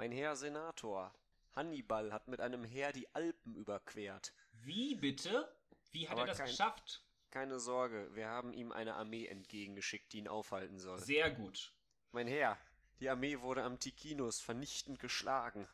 Mein Herr Senator, Hannibal hat mit einem Heer die Alpen überquert. Wie bitte? Wie hat Aber er das kein- geschafft? Keine Sorge, wir haben ihm eine Armee entgegengeschickt, die ihn aufhalten soll. Sehr gut. Mein Herr, die Armee wurde am Ticinus vernichtend geschlagen.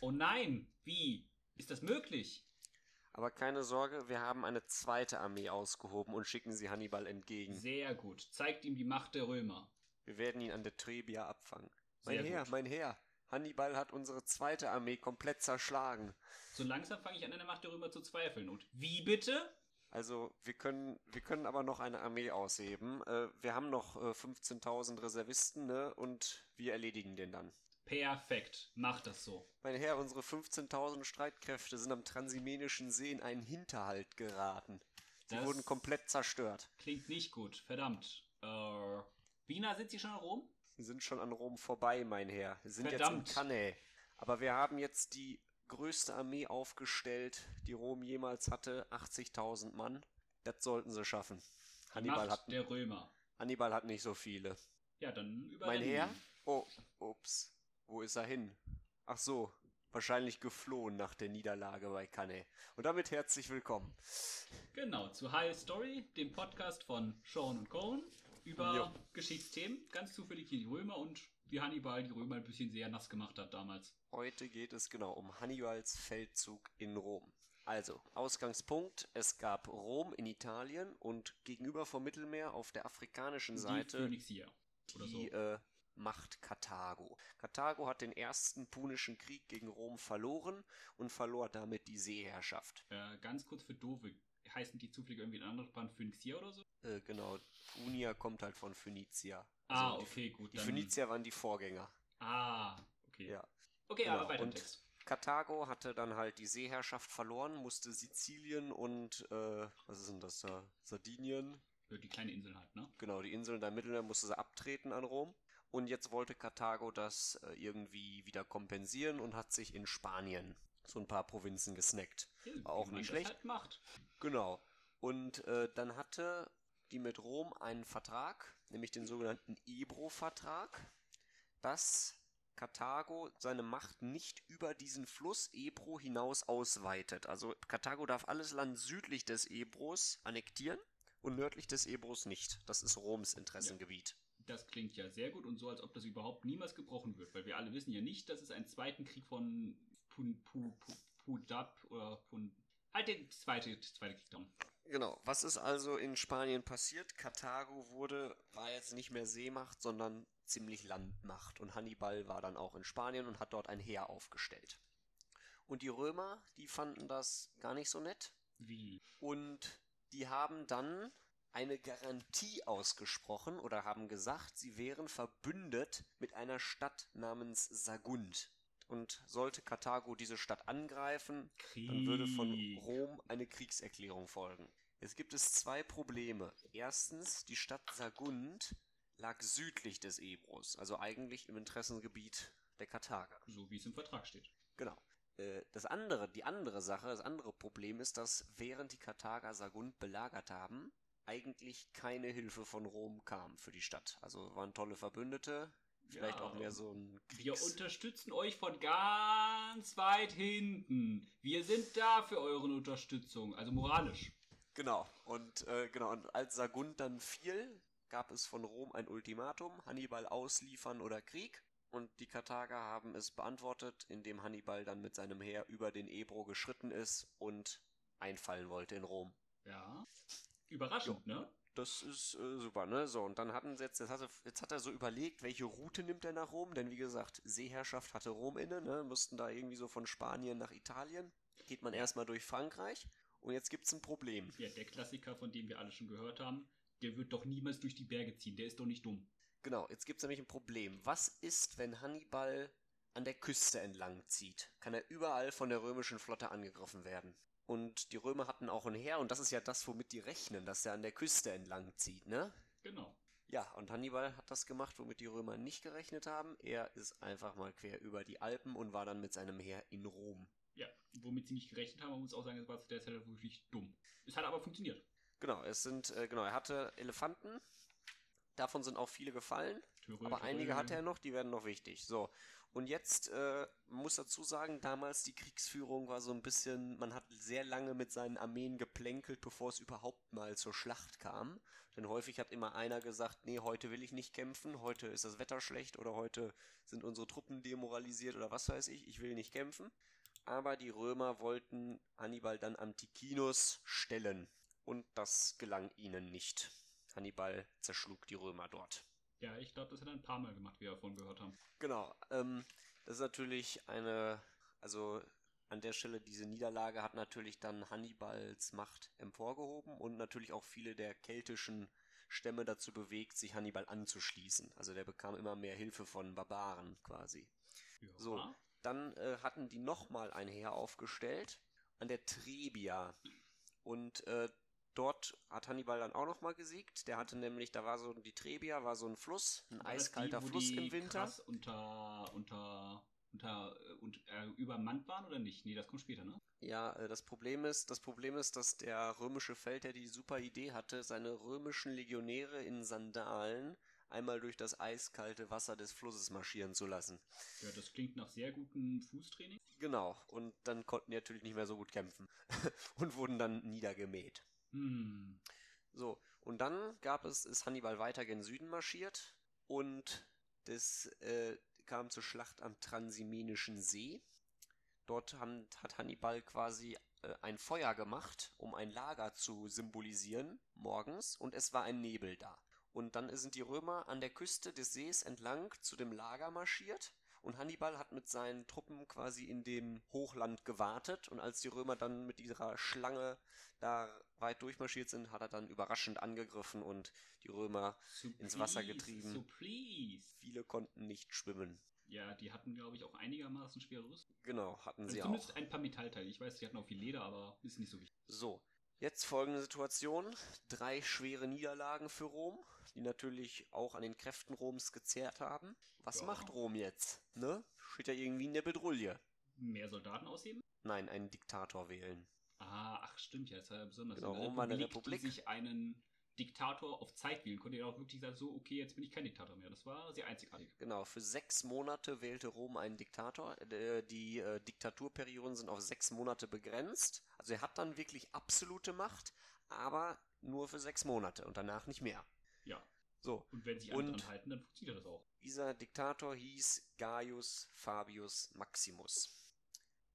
Oh nein, wie? Ist das möglich? Aber keine Sorge, wir haben eine zweite Armee ausgehoben und schicken sie Hannibal entgegen. Sehr gut. Zeigt ihm die Macht der Römer. Wir werden ihn an der Trebia abfangen. Sehr Mein Herr, gut. mein Herr, Hannibal hat unsere zweite Armee komplett zerschlagen. So langsam fange ich an, an der Macht der Römer zu zweifeln. Und wie bitte? Also, wir können, wir können aber noch eine Armee ausheben. Äh, wir haben noch äh, 15.000 Reservisten, ne? Und wir erledigen den dann. Perfekt. Mach das so. Mein Herr, unsere 15.000 Streitkräfte sind am Transimenischen See in einen Hinterhalt geraten. Sie Das- wurden komplett zerstört. Klingt nicht gut. Verdammt. Äh, wie nah sind Sie schon in Rom? Sind schon an Rom vorbei, mein Herr. Wir sind Verdammt. jetzt in Cannae. Aber wir haben jetzt die größte Armee aufgestellt, die Rom jemals hatte. 80.000 Mann. Das sollten sie schaffen. Hannibal Macht hat, der Römer. Hannibal hat nicht so viele. Ja, dann Mein überrennen Herr? ihn. Oh, ups. Wo ist er hin? Ach so, wahrscheinlich geflohen nach der Niederlage bei Cannae. Und damit herzlich willkommen. Genau, zu High Story, dem Podcast von Sean und Cohen über Jo. Geschichtsthemen. Ganz zufällig hier die Römer und wie Hannibal die Römer ein bisschen sehr nass gemacht hat damals. Heute geht es genau um Hannibals Feldzug in Rom. Also, Ausgangspunkt, es gab Rom in Italien und gegenüber vom Mittelmeer auf der afrikanischen Die Seite Phönixia. Oder die so. äh, Macht Karthago. Karthago hat den ersten punischen Krieg gegen Rom verloren und verlor damit die Seeherrschaft. Äh, ganz kurz für Dove. Heißen die zufällig irgendwie ein anderes Band Phönixia oder so? Äh, genau, Punia kommt halt von Phönizia. Ah, Also die- okay, gut. Die dann- Phönizier waren die Vorgänger. Ah, okay. Ja. Okay, Genau, aber weiter und Text. Karthago hatte dann halt die Seeherrschaft verloren, musste Sizilien und, äh, was ist denn das da? Sardinien? Die kleine Insel halt, ne? Genau, die Inseln da im Mittelmeer musste sie abtreten an Rom. Und jetzt wollte Karthago das äh, irgendwie wieder kompensieren und hat sich in Spanien so ein paar Provinzen gesnackt. Ja, War auch nicht schlecht. Halt macht. Genau. Und äh, dann hatte die mit Rom einen Vertrag, nämlich den sogenannten Ebro-Vertrag, dass Karthago seine Macht nicht über diesen Fluss Ebro hinaus ausweitet. Also Karthago darf alles Land südlich des Ebros annektieren und nördlich des Ebros nicht. Das ist Roms Interessengebiet. Das klingt ja sehr gut und so, als ob das überhaupt niemals gebrochen wird, weil wir alle wissen ja nicht, dass es einen zweiten Krieg von Pun, Pu, Pu, Pudab oder Pun, halt den zweite, zweite dran. Genau. Was ist also in Spanien passiert? Karthago wurde, war jetzt nicht mehr Seemacht, sondern ziemlich Landmacht. Und Hannibal war dann auch in Spanien und hat dort ein Heer aufgestellt. Und die Römer, die fanden das gar nicht so nett. Wie? Und die haben dann eine Garantie ausgesprochen oder haben gesagt, sie wären verbündet mit einer Stadt namens Sagunt. Und sollte Karthago diese Stadt angreifen, dann würde von Krieg. Rom eine Kriegserklärung folgen. Jetzt gibt es zwei Probleme. Erstens, die Stadt Sagunt lag südlich des Ebros, also eigentlich im Interessengebiet der Karthager. So wie es im Vertrag steht. Genau. Äh, Das andere, die andere Sache, das andere Problem ist, dass während die Karthager Sagunt belagert haben, eigentlich keine Hilfe von Rom kam für die Stadt. Also waren tolle Verbündete, vielleicht Ja. auch mehr so ein Wir Kriegs unterstützen euch von ganz weit hinten. Wir sind da für eure Unterstützung, also moralisch. Genau. Und äh, genau, und als Sagunt dann fiel, gab es von Rom ein Ultimatum, Hannibal ausliefern oder Krieg. Und die Karthager haben es beantwortet, indem Hannibal dann mit seinem Heer über den Ebro geschritten ist und einfallen wollte in Rom. Ja. Überraschend, ne? Das ist äh, super, ne? So, und dann hatten sie jetzt, jetzt hat, er, jetzt hat er so überlegt, welche Route nimmt er nach Rom, denn wie gesagt, Seeherrschaft hatte Rom inne, ne? Mussten da irgendwie so von Spanien nach Italien. Geht man erstmal durch Frankreich und jetzt gibt's ein Problem. Ja, der Klassiker, von dem wir alle schon gehört haben, der wird doch niemals durch die Berge ziehen. Der ist doch nicht dumm. Genau, jetzt gibt's nämlich ein Problem. Was ist, wenn Hannibal an der Küste entlang zieht? Kann er überall von der römischen Flotte angegriffen werden? Und die Römer hatten auch ein Heer, und das ist ja das, womit die rechnen, dass er an der Küste entlang zieht, ne? Genau. Ja, und Hannibal hat das gemacht, womit die Römer nicht gerechnet haben. Er ist einfach mal quer über die Alpen und war dann mit seinem Heer in Rom. Ja, womit sie nicht gerechnet haben, man muss auch sagen, das war zu der Zeit wirklich dumm. Es hat aber funktioniert. Genau, es sind, äh, genau, er hatte Elefanten. Davon sind auch viele gefallen. Törö, aber törö. einige hatte er noch, die werden noch wichtig. So. Und jetzt äh, muss dazu sagen, damals die Kriegsführung war so ein bisschen, man hat sehr lange mit seinen Armeen geplänkelt, bevor es überhaupt mal zur Schlacht kam. Denn häufig hat immer einer gesagt, nee, heute will ich nicht kämpfen, heute ist das Wetter schlecht oder heute sind unsere Truppen demoralisiert oder was weiß ich, ich will nicht kämpfen. Aber die Römer wollten Hannibal dann am Ticinus stellen und das gelang ihnen nicht. Hannibal zerschlug die Römer dort. Ja, ich glaube, das hat er ein paar Mal gemacht, wie wir davon gehört haben. Genau. Ähm, das ist natürlich eine, also an der Stelle diese Niederlage hat natürlich dann Hannibals Macht emporgehoben und natürlich auch viele der keltischen Stämme dazu bewegt, sich Hannibal anzuschließen. Also der bekam immer mehr Hilfe von Barbaren quasi. Ja. So, dann äh, hatten die nochmal ein Heer aufgestellt an der Trebia. Und äh, dort hat Hannibal dann auch nochmal gesiegt. Der hatte nämlich, da war so, die Trebia war so ein Fluss, ein War eiskalter die, Fluss im Winter. Krass unter, unter, unter, und, äh, übermannt waren oder nicht? Nee, das kommt später, ne? Ja, äh, das Problem ist, das Problem ist, dass der römische Feldherr die super Idee hatte, seine römischen Legionäre in Sandalen einmal durch das eiskalte Wasser des Flusses marschieren zu lassen. Ja, das klingt nach sehr gutem Fußtraining. Genau, und dann konnten die natürlich nicht mehr so gut kämpfen und wurden dann niedergemäht. Hm. So, und dann gab es, ist Hannibal weiter gen Süden marschiert und das äh, kam zur Schlacht am Transimenischen See. Dort haben, hat Hannibal quasi äh, ein Feuer gemacht, um ein Lager zu symbolisieren, morgens, und es war ein Nebel da. Und dann sind die Römer an der Küste des Sees entlang zu dem Lager marschiert und Hannibal hat mit seinen Truppen quasi in dem Hochland gewartet und als die Römer dann mit ihrer Schlange da weit durchmarschiert sind, hat er dann überraschend angegriffen und die Römer So ins Wasser getrieben. Please. Viele konnten nicht schwimmen. Ja, die hatten, glaube ich, auch einigermaßen schwere Rüstung. Genau, hatten Also sie zumindest auch. ein paar Metallteile. Ich weiß, die hatten auch viel Leder, aber ist nicht so wichtig. So, jetzt folgende Situation. Drei schwere Niederlagen für Rom, die natürlich auch an den Kräften Roms gezehrt haben. Was Ja. macht Rom jetzt? Ne? Steht ja irgendwie in der Bedrulle. Mehr Soldaten ausheben? Nein, einen Diktator wählen. Ah, ach stimmt, ja, das war ja besonders. Genau, Rom war eine Republik. die sich einen Diktator auf Zeit wählen konnte, der auch wirklich sagen, so, okay, jetzt bin ich kein Diktator mehr. Das war sehr einzigartig. Genau, für sechs Monate wählte Rom einen Diktator. Äh, Die äh, Diktaturperioden sind auf sechs Monate begrenzt. Also er hat dann wirklich absolute Macht, aber nur für sechs Monate und danach nicht mehr. Ja. So, Und wenn sich alle Und- dran halten, dann funktioniert das auch. dieser Diktator hieß Gaius Fabius Maximus.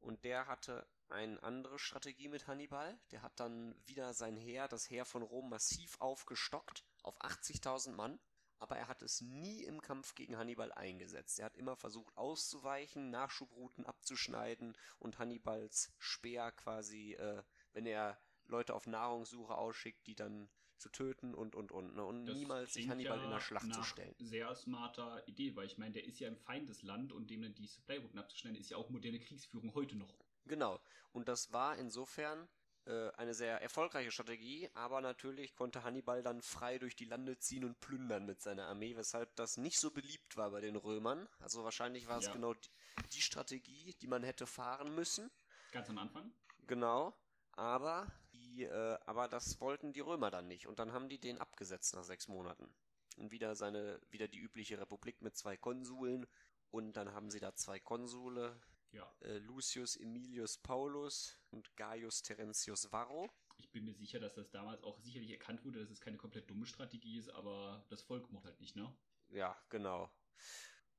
Und der hatte eine andere Strategie mit Hannibal. Der hat dann wieder sein Heer, das Heer von Rom, massiv aufgestockt auf 80.000 Mann. Aber er hat es nie im Kampf gegen Hannibal eingesetzt. Er hat immer versucht auszuweichen, Nachschubrouten abzuschneiden und Hannibals Speer quasi, äh, wenn er Leute auf Nahrungssuche ausschickt, die dann zu töten und und und. Ne? Und Das niemals sich Hannibal ja in der Schlacht zu stellen. Sehr smarter Idee, weil ich meine, der ist ja im Feindesland und dem dann die Supply-Routen abzuschneiden, ist ja auch moderne Kriegsführung heute noch. Genau. Und das war insofern äh, eine sehr erfolgreiche Strategie, aber natürlich konnte Hannibal dann frei durch die Lande ziehen und plündern mit seiner Armee, weshalb das nicht so beliebt war bei den Römern. Also wahrscheinlich war es Ja. genau die, die Strategie, die man hätte fahren müssen. Ganz am Anfang. Genau. Aber, die, äh, aber das wollten die Römer dann nicht. Und dann haben die den abgesetzt nach sechs Monaten. Und wieder seine, wieder die übliche Republik mit zwei Konsuln. Und dann haben sie da zwei Konsule, Ja. äh, Lucius Emilius Paulus und Gaius Terentius Varro. Ich bin mir sicher, dass das damals auch sicherlich erkannt wurde, dass es keine komplett dumme Strategie ist, aber das Volk mochte halt nicht, ne? Ja, genau.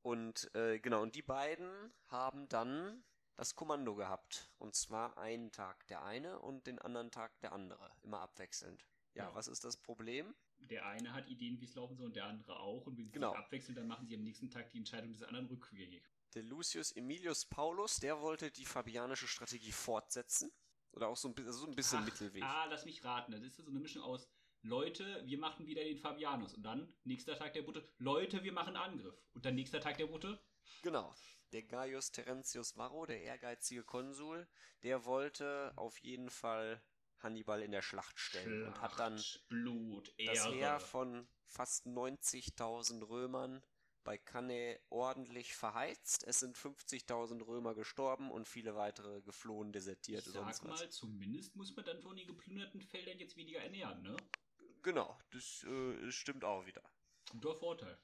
Und äh, genau, und die beiden haben dann das Kommando gehabt. Und zwar einen Tag der eine und den anderen Tag der andere. Immer abwechselnd. Ja, Ja. was ist das Problem? Der eine hat Ideen, wie es laufen soll, und der andere auch. Und wenn sie Genau. sich abwechseln, dann machen sie am nächsten Tag die Entscheidung des anderen rückgängig. Der Lucius Emilius Paulus, der wollte die fabianische Strategie fortsetzen. Oder auch so ein bisschen, so ein bisschen Ach, Mittelweg. Ah, lass mich raten. Das ist so eine Mischung aus Leute, wir machen wieder den Fabianus. Und dann, nächster Tag der Butte, Leute, wir machen Angriff. Und dann nächster Tag der Butte, Genau. Der Gaius Terentius Varro, der ehrgeizige Konsul, der wollte auf jeden Fall Hannibal in der Schlacht stellen und hat dann Schlacht, Blut, das. Heer von fast 90.000 Römern bei Cannae ordentlich verheizt. Es sind 50.000 Römer gestorben und viele weitere geflohen, desertiert ich sonst sag was. mal, zumindest muss man dann von den geplünderten Feldern jetzt weniger ernähren, ne? Genau, das äh, stimmt auch wieder. Guter Vorteil.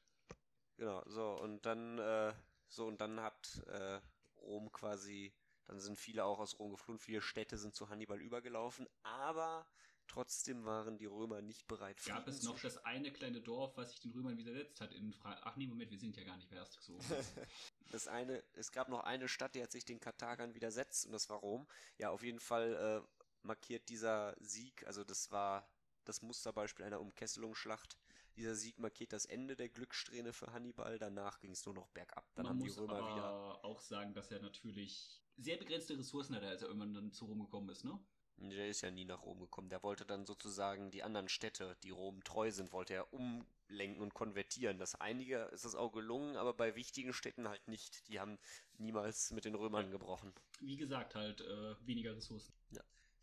Genau, so, und dann, äh, So, und dann hat äh, Rom quasi, dann sind viele auch aus Rom geflohen, viele Städte sind zu Hannibal übergelaufen, aber trotzdem waren die Römer nicht bereit. Gab es noch das eine kleine Dorf, was sich den Römern widersetzt hat in Fra Ach nee, Moment, wir sind ja gar nicht mehr erst so. das eine, es gab noch eine Stadt, die hat sich den Karthagern widersetzt und das war Rom. Ja, auf jeden Fall äh, markiert dieser Sieg, also das war das Musterbeispiel einer Umkesselungsschlacht. Dieser Sieg markiert das Ende der Glückssträhne für Hannibal. Danach ging es nur noch bergab. Dann Man haben die Römer aber wieder. auch sagen, dass er natürlich sehr begrenzte Ressourcen hatte, als er irgendwann dann zu Rom gekommen ist, ne? Der ist ja nie nach Rom gekommen. Der wollte dann sozusagen die anderen Städte, die Rom treu sind, wollte er umlenken und konvertieren. Das einige ist es auch gelungen, aber bei wichtigen Städten halt nicht. Die haben niemals mit den Römern gebrochen. Wie gesagt, halt äh, weniger Ressourcen.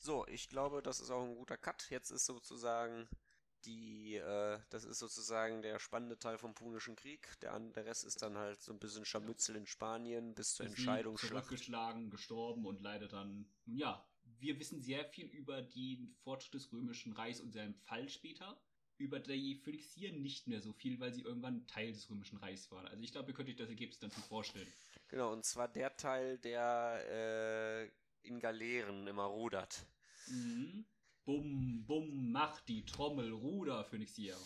So, ich glaube, das ist auch ein guter Cut. Jetzt ist sozusagen die, äh, das ist sozusagen der spannende Teil vom Punischen Krieg. Der, der Rest ist dann halt so ein bisschen Scharmützel in Spanien bis zur Entscheidungsschlacht. Zurückgeschlagen, gestorben und leider dann, ja, wir wissen sehr viel über den Fortschritt des Römischen Reichs und seinen Fall später. Über die Phönixier nicht mehr so viel, weil sie irgendwann Teil des Römischen Reichs waren. Also ich glaube, ihr könnt euch das Ergebnis dann schon vorstellen. Genau, und zwar der Teil, der äh, in Galeeren immer rudert. Mhm. Bum, bum, macht die Trommel, Ruder, Phönixier.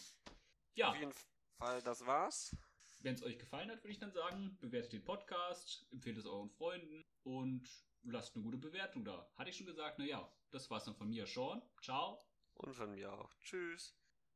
Ja, Auf jeden Fall, das war's. wenn es euch gefallen hat, würde ich dann sagen, bewertet den Podcast, empfehlt es euren Freunden und lasst eine gute Bewertung da. Hatte ich schon gesagt, naja, das war's dann von mir, Sean. Ciao. Und von mir auch. Tschüss.